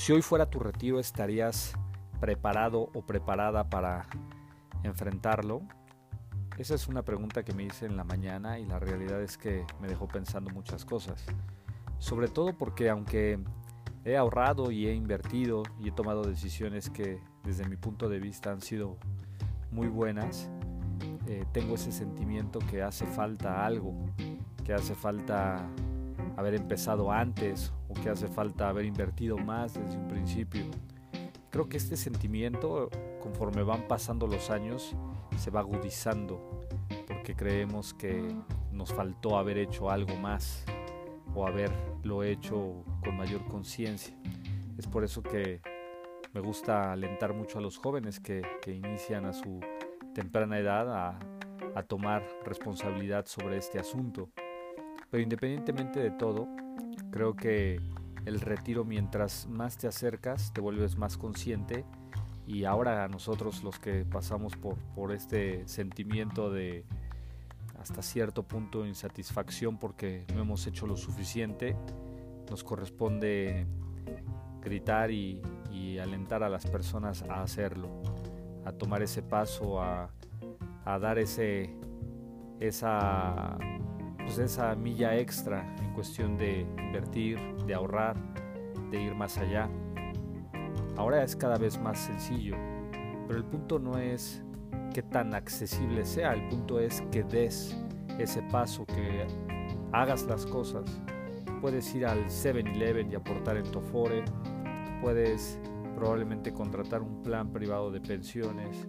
Si hoy fuera tu retiro, ¿estarías preparado o preparada para enfrentarlo? Esa es una pregunta que me hice en la mañana y la realidad es que me dejó pensando muchas cosas. Sobre todo porque aunque he ahorrado y he invertido y he tomado decisiones que desde mi punto de vista han sido muy buenas, eh, tengo ese sentimiento que hace falta algo, que hace falta haber empezado antes que hace falta haber invertido más desde un principio. Creo que este sentimiento, conforme van pasando los años, se va agudizando porque creemos que nos faltó haber hecho algo más o haberlo hecho con mayor conciencia. Es por eso que me gusta alentar mucho a los jóvenes que, inician a su temprana edad a, a tomar responsabilidad sobre este asunto. Pero independientemente de todo, creo que el retiro mientras más te acercas te vuelves más consciente. Y ahora a nosotros los que pasamos por, por este sentimiento de hasta cierto punto insatisfacción porque no hemos hecho lo suficiente, nos corresponde gritar y, alentar a las personas a hacerlo, a tomar ese paso, a, a dar ese, esa, pues esa milla extra en cuestión de invertir, de ahorrar, de ir más allá. Ahora es cada vez más sencillo, pero el punto no es que tan accesible sea, el punto es que des ese paso, que hagas las cosas. Puedes ir al 7-Eleven y aportar en Tofore, puedes probablemente contratar un plan privado de pensiones,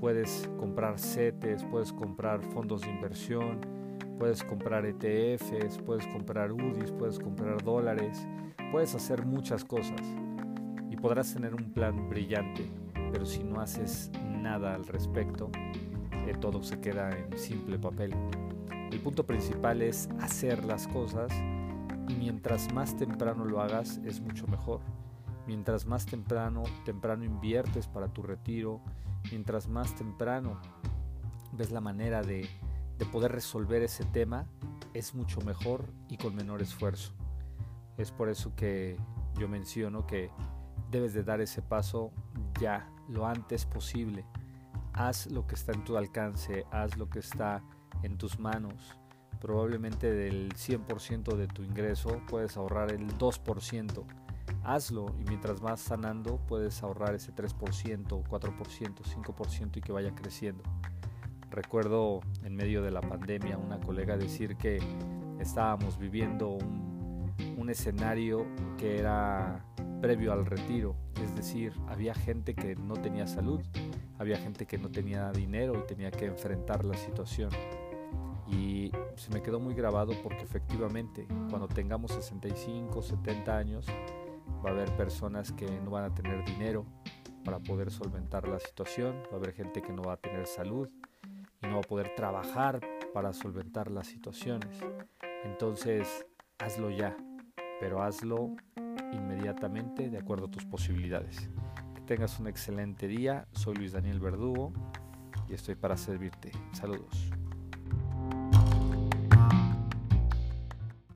puedes comprar CETES, puedes comprar fondos de inversión, puedes comprar ETFs, puedes comprar UDIs, puedes comprar dólares, puedes hacer muchas cosas podrás tener un plan brillante, pero si no haces nada al respecto, eh, todo se queda en simple papel. El punto principal es hacer las cosas y mientras más temprano lo hagas es mucho mejor. Mientras más temprano, temprano inviertes para tu retiro, mientras más temprano ves la manera de, de poder resolver ese tema, es mucho mejor y con menor esfuerzo. Es por eso que yo menciono que debes de dar ese paso ya, lo antes posible. Haz lo que está en tu alcance, haz lo que está en tus manos. Probablemente del 100% de tu ingreso puedes ahorrar el 2%. Hazlo y mientras vas sanando puedes ahorrar ese 3%, 4%, 5% y que vaya creciendo. Recuerdo en medio de la pandemia una colega decir que estábamos viviendo un, escenario que era previo al retiro. Es decir, había gente que no tenía salud, había gente que no tenía dinero y tenía que enfrentar la situación. Y se me quedó muy grabado porque efectivamente cuando tengamos 65, 70 años va a haber personas que no van a tener dinero para poder solventar la situación, va a haber gente que no va a tener salud y no va a poder trabajar para solventar las situaciones. Entonces, hazlo ya, pero hazlo inmediatamente de acuerdo a tus posibilidades. Que tengas un excelente día. Soy Luis Daniel Verdugo y estoy para servirte. Saludos.